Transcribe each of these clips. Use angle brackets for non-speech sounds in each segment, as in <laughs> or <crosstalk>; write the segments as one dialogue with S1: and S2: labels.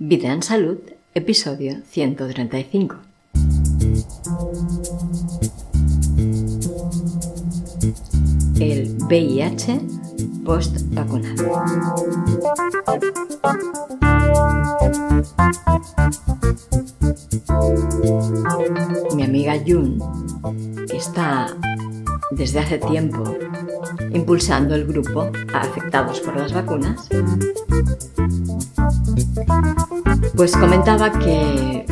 S1: Vida en Salud, episodio 135. El VIH post-vacunado. Mi amiga Jun, está desde hace tiempo impulsando el grupo afectados por las vacunas, pues comentaba que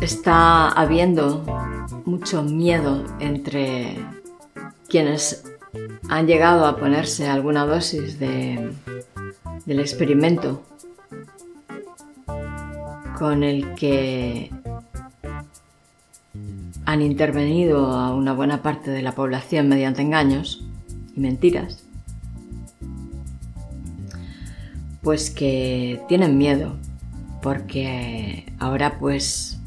S1: está habiendo mucho miedo entre quienes han llegado a ponerse alguna dosis de, del experimento con el que han intervenido a una buena parte de la población mediante engaños y mentiras, pues que tienen miedo porque ahora pues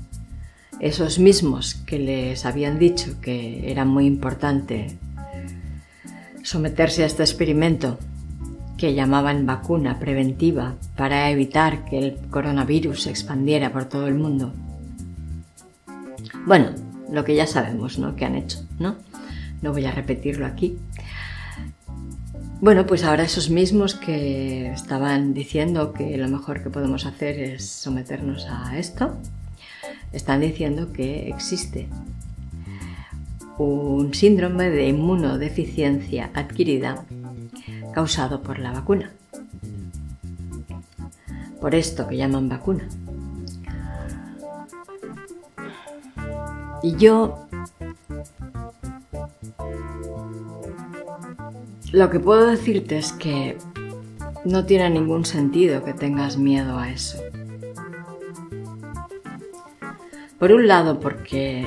S1: esos mismos que les habían dicho que era muy importante someterse a este experimento que llamaban vacuna preventiva para evitar que el coronavirus se expandiera por todo el mundo. Bueno, lo que ya sabemos, ¿no? Que han hecho, ¿no? No voy a repetirlo aquí. Bueno, pues ahora esos mismos que estaban diciendo que lo mejor que podemos hacer es someternos a esto, están diciendo que existe un síndrome de inmunodeficiencia adquirida causado por la vacuna. Por esto que llaman vacuna. Y yo lo que puedo decirte es que no tiene ningún sentido que tengas miedo a eso. Por un lado, porque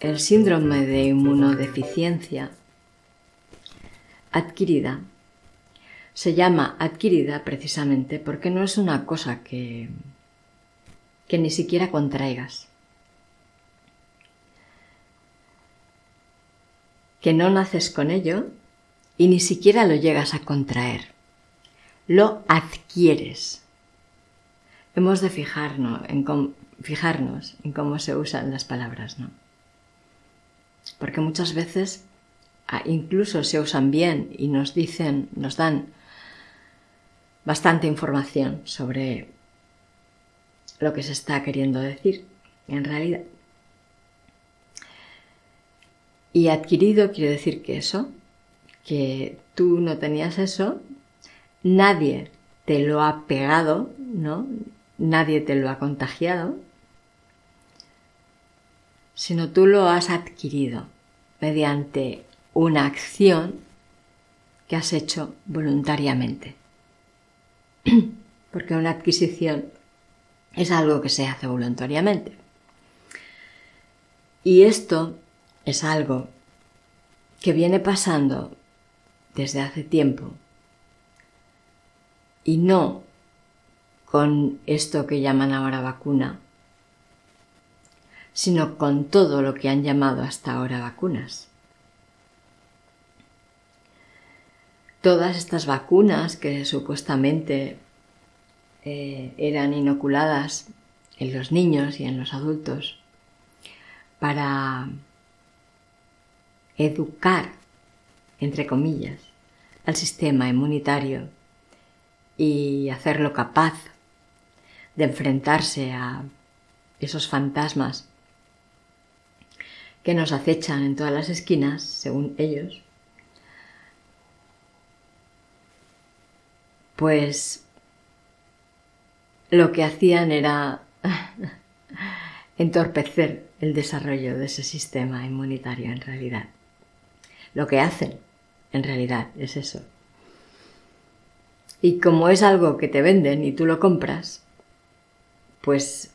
S1: el síndrome de inmunodeficiencia adquirida se llama adquirida precisamente porque no es una cosa que, que ni siquiera contraigas. Que no naces con ello y ni siquiera lo llegas a contraer. Lo adquieres. Hemos de fijarnos en, cómo, fijarnos en cómo se usan las palabras, ¿no? Porque muchas veces incluso se usan bien y nos dicen, nos dan bastante información sobre lo que se está queriendo decir en realidad. Y adquirido quiere decir que eso, que tú no tenías eso, nadie te lo ha pegado, ¿no? Nadie te lo ha contagiado, sino tú lo has adquirido mediante una acción que has hecho voluntariamente. <clears throat> Porque una adquisición es algo que se hace voluntariamente. Y esto es algo que viene pasando desde hace tiempo y no con esto que llaman ahora vacuna, sino con todo lo que han llamado hasta ahora vacunas. Todas estas vacunas que supuestamente eh, eran inoculadas en los niños y en los adultos para educar, entre comillas, al sistema inmunitario y hacerlo capaz de enfrentarse a esos fantasmas que nos acechan en todas las esquinas, según ellos, pues lo que hacían era <laughs> entorpecer el desarrollo de ese sistema inmunitario en realidad. Lo que hacen, en realidad, es eso. Y como es algo que te venden y tú lo compras, pues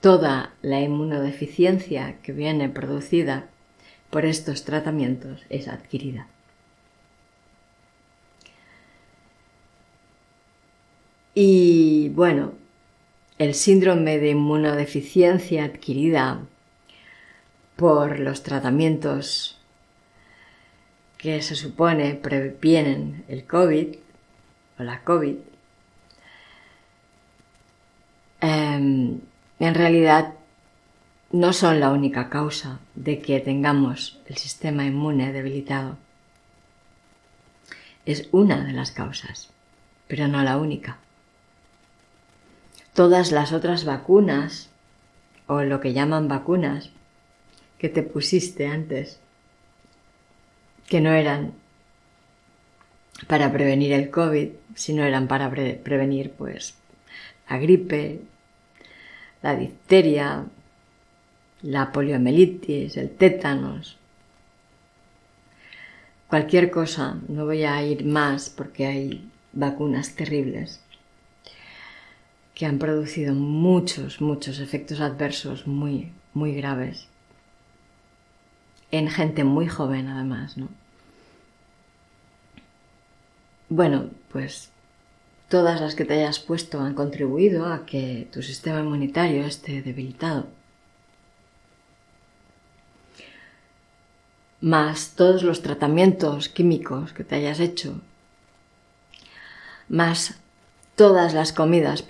S1: toda la inmunodeficiencia que viene producida por estos tratamientos es adquirida. Y bueno, el síndrome de inmunodeficiencia adquirida por los tratamientos que se supone previenen el COVID o la COVID, em, en realidad no son la única causa de que tengamos el sistema inmune debilitado. Es una de las causas, pero no la única. Todas las otras vacunas, o lo que llaman vacunas, que te pusiste antes, que no eran para prevenir el COVID, sino eran para prevenir pues la gripe, la difteria, la poliomielitis, el tétanos, cualquier cosa, no voy a ir más porque hay vacunas terribles que han producido muchos, muchos efectos adversos muy, muy graves en gente muy joven además, ¿no? Bueno, pues todas las que te hayas puesto han contribuido a que tu sistema inmunitario esté debilitado. Más todos los tratamientos químicos que te hayas hecho. Más todas las comidas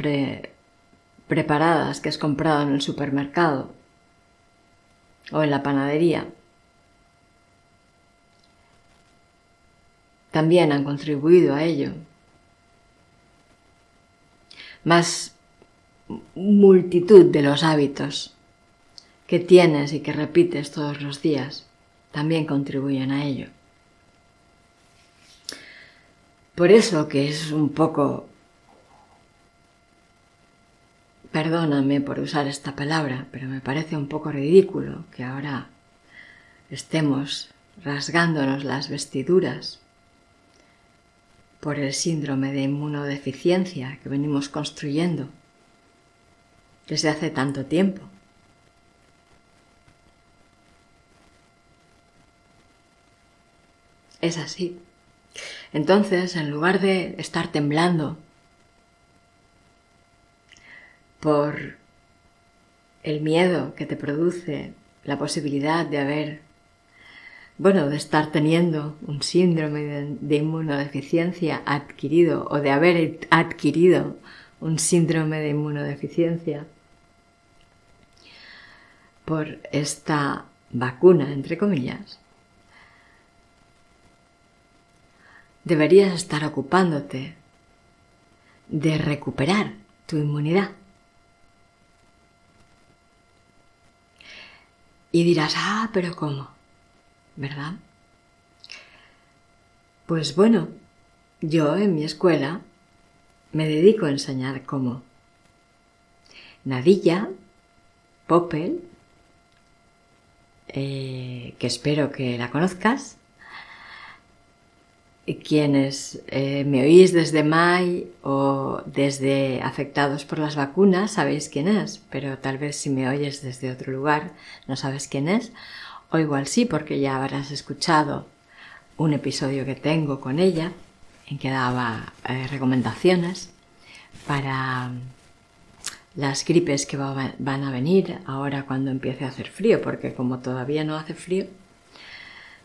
S1: preparadas que has comprado en el supermercado o en la panadería. También han contribuido a ello. Más multitud de los hábitos que tienes y que repites todos los días también contribuyen a ello. Por eso que es un poco, perdóname por usar esta palabra, pero me parece un poco ridículo que ahora estemos rasgándonos las vestiduras por el síndrome de inmunodeficiencia que venimos construyendo desde hace tanto tiempo. Es así. Entonces, en lugar de estar temblando por el miedo que te produce la posibilidad de haber bueno, de estar teniendo un síndrome de, inmunodeficiencia adquirido o de haber adquirido un síndrome de inmunodeficiencia por esta vacuna, entre comillas, deberías estar ocupándote de recuperar tu inmunidad. Y dirás, ah, pero ¿cómo? ¿Verdad? Pues bueno, yo en mi escuela me dedico a enseñar cómo. Nadilla, Popel, eh, que espero que la conozcas, y quienes eh, me oís desde May o desde afectados por las vacunas sabéis quién es, pero tal vez si me oyes desde otro lugar no sabes quién es, o igual sí, porque ya habrás escuchado un episodio que tengo con ella en que daba eh, recomendaciones para las gripes que van a venir ahora cuando empiece a hacer frío, porque como todavía no hace frío,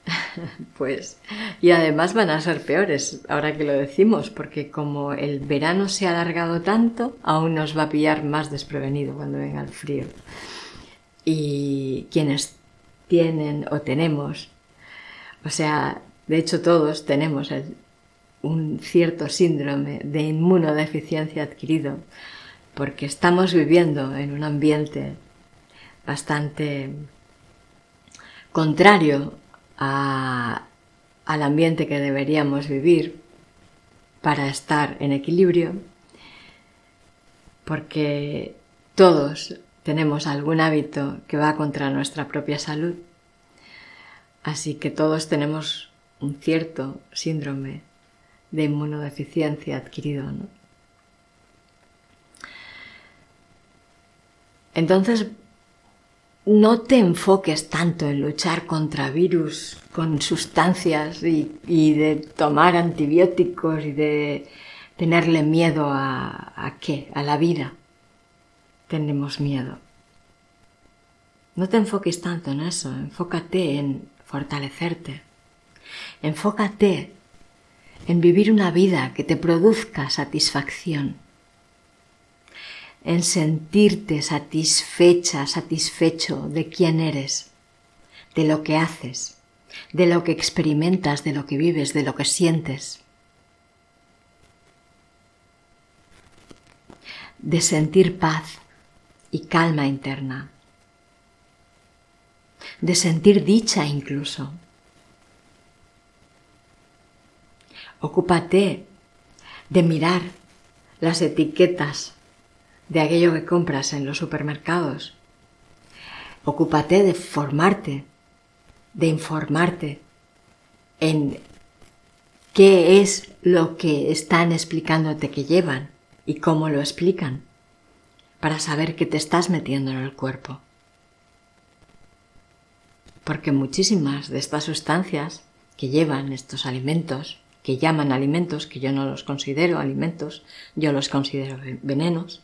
S1: <laughs> pues y además van a ser peores ahora que lo decimos, porque como el verano se ha alargado tanto, aún nos va a pillar más desprevenido cuando venga el frío. Y quienes tienen o tenemos, o sea, de hecho todos tenemos un cierto síndrome de inmunodeficiencia adquirido, porque estamos viviendo en un ambiente bastante contrario al ambiente que deberíamos vivir para estar en equilibrio, porque todos tenemos algún hábito que va contra nuestra propia salud. Así que todos tenemos un cierto síndrome de inmunodeficiencia adquirido. Entonces, no te enfoques tanto en luchar contra virus con sustancias y, de tomar antibióticos y de tenerle miedo a, a qué, a la vida tenemos miedo. No te enfoques tanto en eso, enfócate en fortalecerte. Enfócate en vivir una vida que te produzca satisfacción. en sentirte satisfecha, satisfecho de quién eres, de lo que haces, de lo que experimentas, de lo que vives, de lo que sientes. De sentir paz y calma interna. De sentir dicha incluso. Ocúpate de mirar las etiquetas de aquello que compras en los supermercados. Ocúpate de formarte, de informarte en qué es lo que están explicándote que llevan y cómo lo explican, para saber qué te estás metiendo en el cuerpo. Porque muchísimas de estas sustancias que llevan estos alimentos, que llaman alimentos, que yo no los considero alimentos, yo los considero venenos,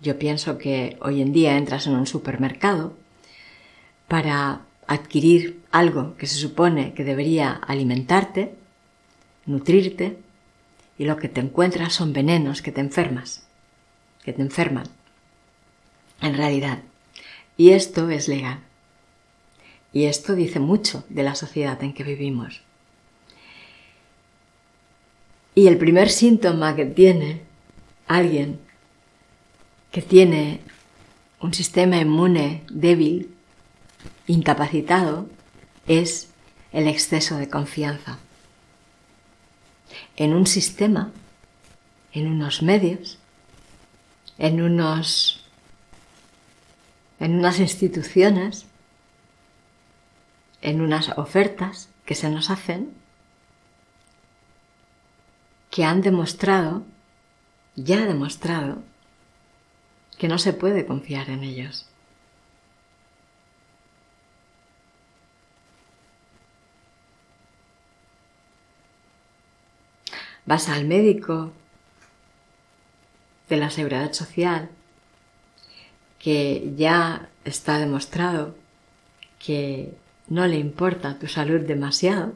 S1: yo pienso que hoy en día entras en un supermercado para adquirir algo que se supone que debería alimentarte, nutrirte, y lo que te encuentras son venenos que te enfermas, que te enferman, en realidad. Y esto es legal. Y esto dice mucho de la sociedad en que vivimos. Y el primer síntoma que tiene alguien que tiene un sistema inmune débil, incapacitado, es el exceso de confianza. En un sistema, en unos medios, en unos en unas instituciones, en unas ofertas que se nos hacen que han demostrado, ya demostrado, que no se puede confiar en ellos. Vas al médico de la seguridad social que ya está demostrado que no le importa tu salud demasiado,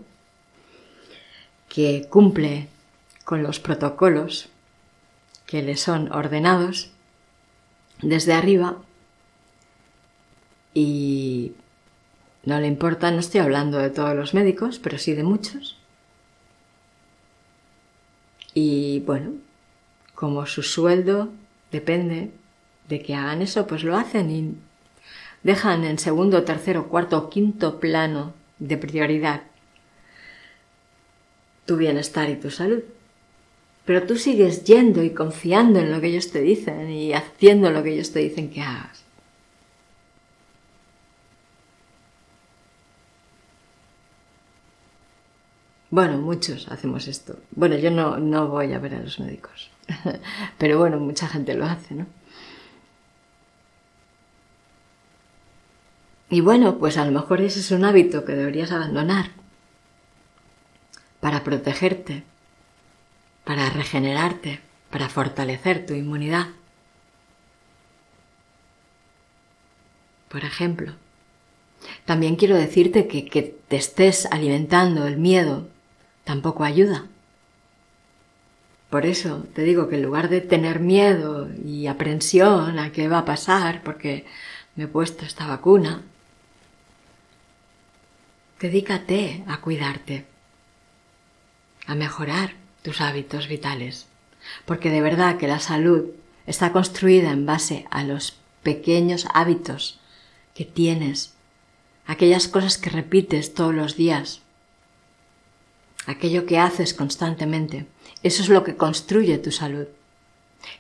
S1: que cumple con los protocolos que le son ordenados desde arriba y no le importa, no estoy hablando de todos los médicos, pero sí de muchos. Y bueno, como su sueldo depende de que hagan eso, pues lo hacen y dejan en segundo, tercero, cuarto quinto plano de prioridad tu bienestar y tu salud. Pero tú sigues yendo y confiando en lo que ellos te dicen y haciendo lo que ellos te dicen que hagas. Bueno, muchos hacemos esto. Bueno, yo no, no voy a ver a los médicos. <laughs> Pero bueno, mucha gente lo hace, ¿no? Y bueno, pues a lo mejor ese es un hábito que deberías abandonar para protegerte para regenerarte, para fortalecer tu inmunidad. Por ejemplo, también quiero decirte que que te estés alimentando el miedo tampoco ayuda. Por eso te digo que en lugar de tener miedo y aprensión a qué va a pasar porque me he puesto esta vacuna, dedícate a cuidarte, a mejorar tus hábitos vitales. Porque de verdad que la salud está construida en base a los pequeños hábitos que tienes, aquellas cosas que repites todos los días, aquello que haces constantemente. Eso es lo que construye tu salud.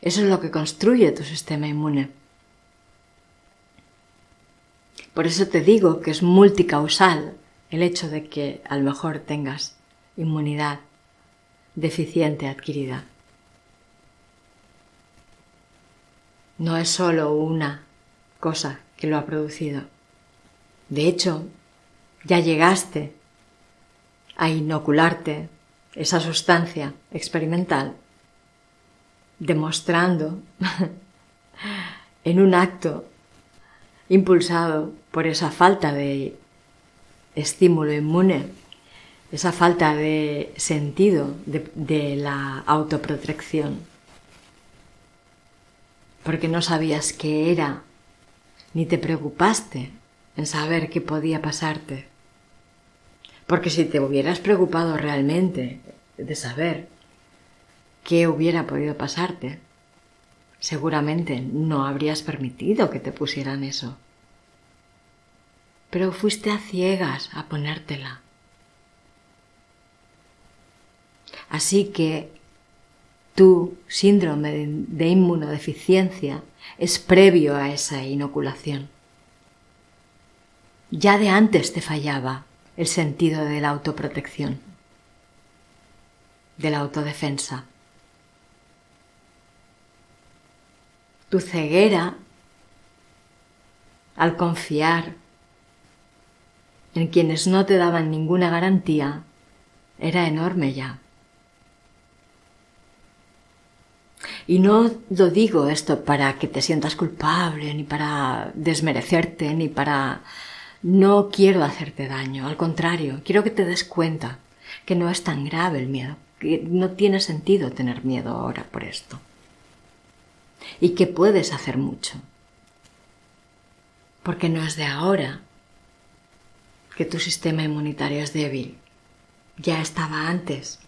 S1: Eso es lo que construye tu sistema inmune. Por eso te digo que es multicausal el hecho de que a lo mejor tengas inmunidad deficiente adquirida. No es solo una cosa que lo ha producido. De hecho, ya llegaste a inocularte esa sustancia experimental, demostrando <laughs> en un acto impulsado por esa falta de estímulo inmune esa falta de sentido de, la autoprotección. porque no sabías qué era, ni te preocupaste en saber qué podía pasarte. Porque si te hubieras preocupado realmente de saber qué hubiera podido pasarte, seguramente no habrías permitido que te pusieran eso. Pero fuiste a ciegas a ponértela. Así que tu síndrome de inmunodeficiencia es previo a esa inoculación. Ya de antes te fallaba el sentido de la autoprotección, de la autodefensa. Tu ceguera al confiar en quienes no te daban ninguna garantía era enorme ya. Y no lo digo esto para que te sientas culpable, ni para desmerecerte, ni para... No quiero hacerte daño, al contrario, quiero que te des cuenta que no es tan grave el miedo, que no tiene sentido tener miedo ahora por esto. Y que puedes hacer mucho. Porque no es de ahora que tu sistema inmunitario es débil. Ya estaba antes.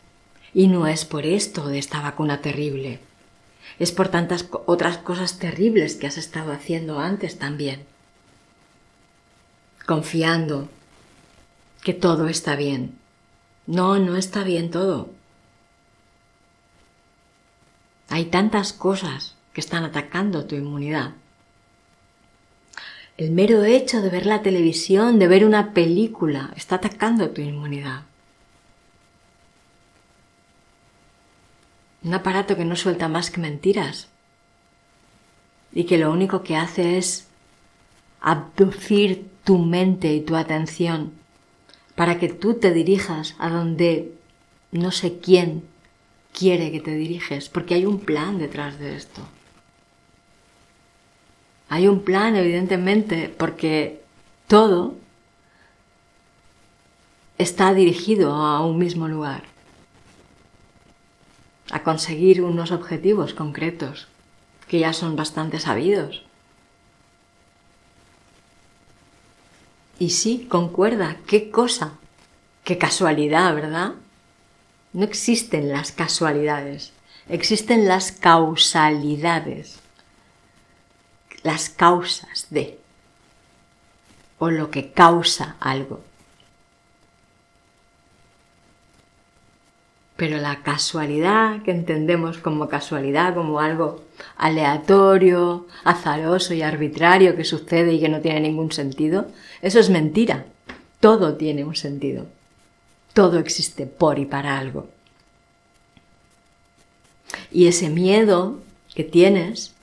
S1: Y no es por esto de esta vacuna terrible es por tantas otras cosas terribles que has estado haciendo antes también. Confiando que todo está bien. No, no está bien todo. Hay tantas cosas que están atacando tu inmunidad. El mero hecho de ver la televisión, de ver una película, está atacando tu inmunidad. Un aparato que no suelta más que mentiras y que lo único que hace es abducir tu mente y tu atención para que tú te dirijas a donde no sé quién quiere que te diriges, porque hay un plan detrás de esto. Hay un plan, evidentemente, porque todo está dirigido a un mismo lugar a conseguir unos objetivos concretos que ya son bastante sabidos. Y sí, concuerda, qué cosa, qué casualidad, ¿verdad? No existen las casualidades, existen las causalidades, las causas de, o lo que causa algo. Pero la casualidad que entendemos como casualidad, como algo aleatorio, azaroso y arbitrario que sucede y que no tiene ningún sentido, eso es mentira. Todo tiene un sentido. Todo existe por y para algo. Y ese miedo que tienes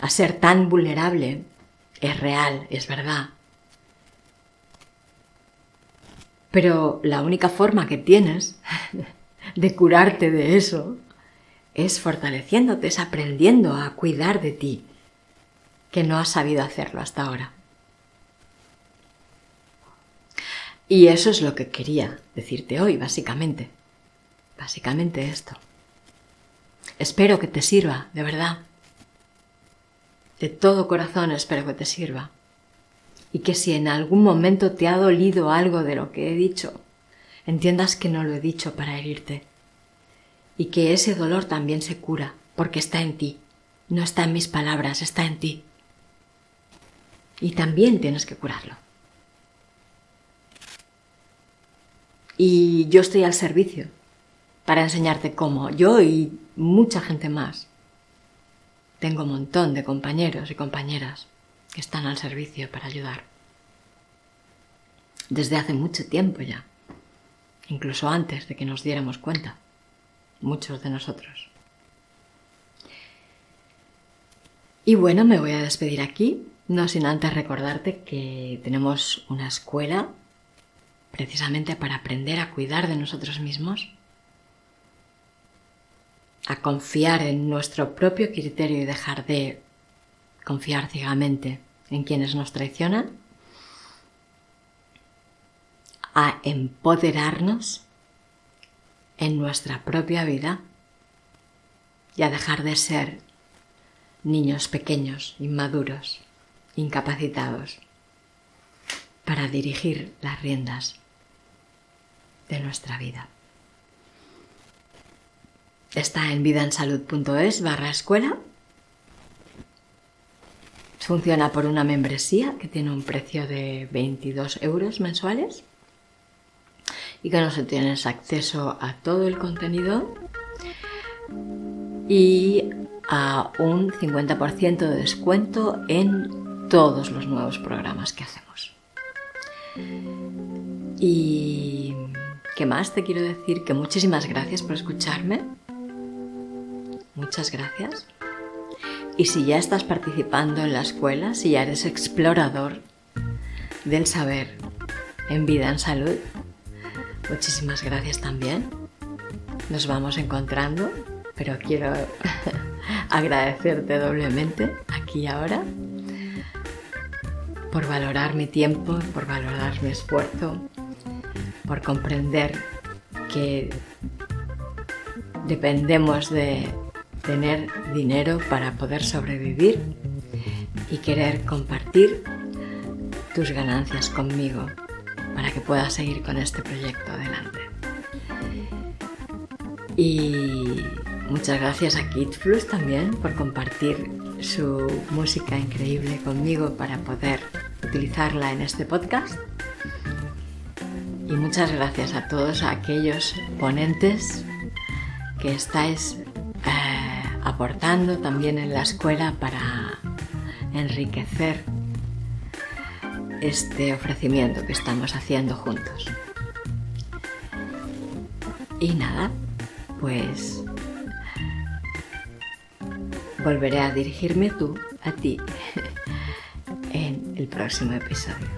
S1: a ser tan vulnerable es real, es verdad. Pero la única forma que tienes <laughs> de curarte de eso es fortaleciéndote, es aprendiendo a cuidar de ti, que no has sabido hacerlo hasta ahora. Y eso es lo que quería decirte hoy, básicamente. Básicamente esto. Espero que te sirva, de verdad. De todo corazón espero que te sirva. Y que si en algún momento te ha dolido algo de lo que he dicho, entiendas que no lo he dicho para herirte y que ese dolor también se cura porque está en ti, no está en mis palabras, está en ti. Y también tienes que curarlo. Y yo estoy al servicio para enseñarte cómo. Yo y mucha gente más. Tengo un montón de compañeros y compañeras que están al servicio para ayudar. Desde hace mucho tiempo ya incluso antes de que nos diéramos cuenta, muchos de nosotros. Y bueno, me voy a despedir aquí, no sin antes recordarte que tenemos una escuela precisamente para aprender a cuidar de nosotros mismos, a confiar en nuestro propio criterio y dejar de confiar ciegamente en quienes nos traicionan a empoderarnos en nuestra propia vida y a dejar de ser niños pequeños, inmaduros, incapacitados, para dirigir las riendas de nuestra vida. Está en vidaensalud.es barra escuela. Funciona por una membresía que tiene un precio de 22 euros mensuales y no se tienes acceso a todo el contenido y a un 50% de descuento en todos los nuevos programas que hacemos. Y qué más te quiero decir que muchísimas gracias por escucharme. Muchas gracias. Y si ya estás participando en la escuela, si ya eres explorador del saber en vida en salud, muchísimas gracias también. Nos vamos encontrando, pero quiero <laughs> agradecerte doblemente aquí y ahora por valorar mi tiempo, por valorar mi esfuerzo, por comprender que dependemos de tener dinero para poder sobrevivir y querer compartir tus ganancias conmigo para que puedas seguir con este proyecto adelante. Y muchas gracias a Kid Flux también por compartir su música increíble conmigo para poder utilizarla en este podcast. Y muchas gracias a todos aquellos ponentes que estáis también en la escuela para enriquecer este ofrecimiento que estamos haciendo juntos. Y nada, pues volveré a dirigirme tú a ti <laughs> en el próximo episodio.